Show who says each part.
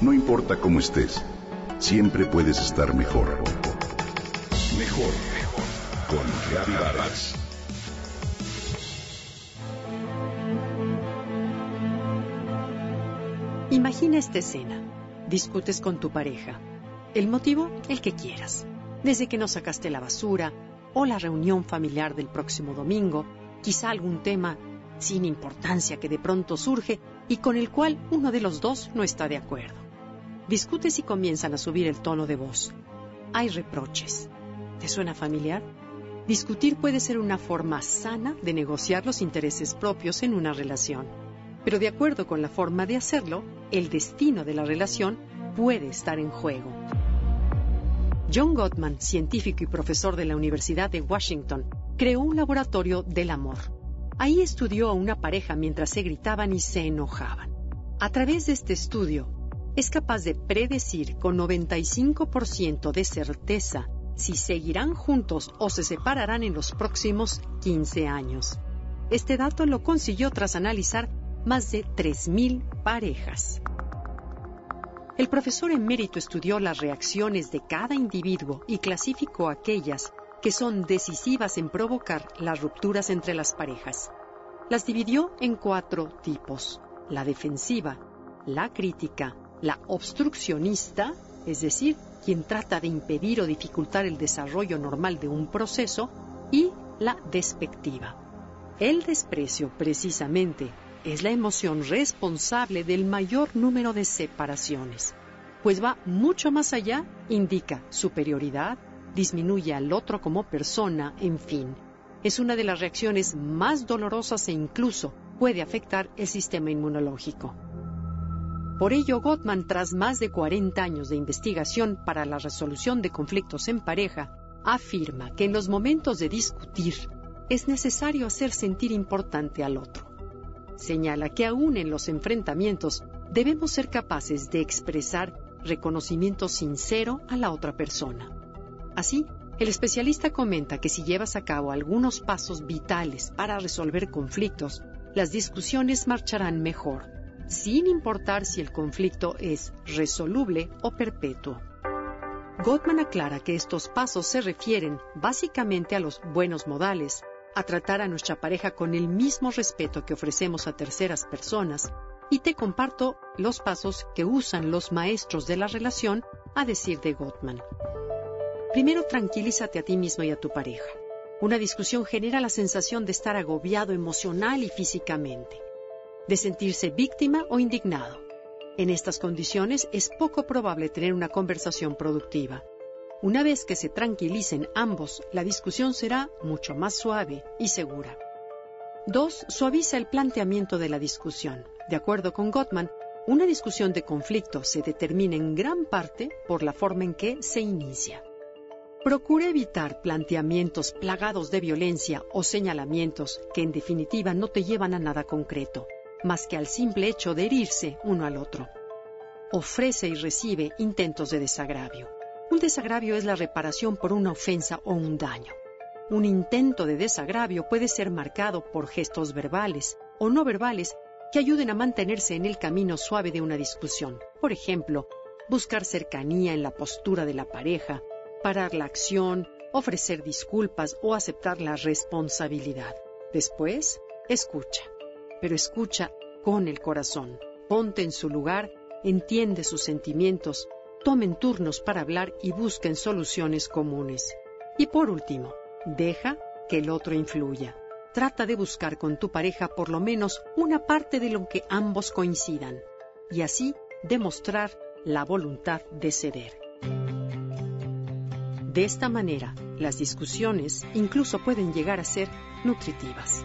Speaker 1: No importa cómo estés, siempre puedes estar mejor. Mejor, mejor. Con Vargas.
Speaker 2: Imagina esta escena. Discutes con tu pareja. El motivo, el que quieras. Desde que no sacaste la basura, o la reunión familiar del próximo domingo, quizá algún tema sin importancia que de pronto surge y con el cual uno de los dos no está de acuerdo. Discutes y comienzan a subir el tono de voz. Hay reproches. ¿Te suena familiar? Discutir puede ser una forma sana de negociar los intereses propios en una relación. Pero de acuerdo con la forma de hacerlo, el destino de la relación puede estar en juego. John Gottman, científico y profesor de la Universidad de Washington, creó un laboratorio del amor. Ahí estudió a una pareja mientras se gritaban y se enojaban. A través de este estudio, es capaz de predecir con 95% de certeza si seguirán juntos o se separarán en los próximos 15 años. Este dato lo consiguió tras analizar más de 3.000 parejas. El profesor emérito estudió las reacciones de cada individuo y clasificó aquellas que son decisivas en provocar las rupturas entre las parejas. Las dividió en cuatro tipos. La defensiva, la crítica, la obstruccionista, es decir, quien trata de impedir o dificultar el desarrollo normal de un proceso, y la despectiva. El desprecio, precisamente, es la emoción responsable del mayor número de separaciones, pues va mucho más allá, indica superioridad, disminuye al otro como persona, en fin. Es una de las reacciones más dolorosas e incluso puede afectar el sistema inmunológico. Por ello, Gottman, tras más de 40 años de investigación para la resolución de conflictos en pareja, afirma que en los momentos de discutir es necesario hacer sentir importante al otro señala que aún en los enfrentamientos debemos ser capaces de expresar reconocimiento sincero a la otra persona. Así, el especialista comenta que si llevas a cabo algunos pasos vitales para resolver conflictos, las discusiones marcharán mejor, sin importar si el conflicto es resoluble o perpetuo. Gottman aclara que estos pasos se refieren básicamente a los buenos modales, a tratar a nuestra pareja con el mismo respeto que ofrecemos a terceras personas y te comparto los pasos que usan los maestros de la relación a decir de Gottman. Primero, tranquilízate a ti mismo y a tu pareja. Una discusión genera la sensación de estar agobiado emocional y físicamente, de sentirse víctima o indignado. En estas condiciones es poco probable tener una conversación productiva. Una vez que se tranquilicen ambos, la discusión será mucho más suave y segura. 2. Suaviza el planteamiento de la discusión. De acuerdo con Gottman, una discusión de conflicto se determina en gran parte por la forma en que se inicia. Procure evitar planteamientos plagados de violencia o señalamientos que en definitiva no te llevan a nada concreto, más que al simple hecho de herirse uno al otro. Ofrece y recibe intentos de desagravio. Un desagravio es la reparación por una ofensa o un daño. Un intento de desagravio puede ser marcado por gestos verbales o no verbales que ayuden a mantenerse en el camino suave de una discusión. Por ejemplo, buscar cercanía en la postura de la pareja, parar la acción, ofrecer disculpas o aceptar la responsabilidad. Después, escucha, pero escucha con el corazón. Ponte en su lugar, entiende sus sentimientos, tomen turnos para hablar y busquen soluciones comunes. Y por último, deja que el otro influya. Trata de buscar con tu pareja por lo menos una parte de lo que ambos coincidan y así demostrar la voluntad de ceder. De esta manera, las discusiones incluso pueden llegar a ser nutritivas.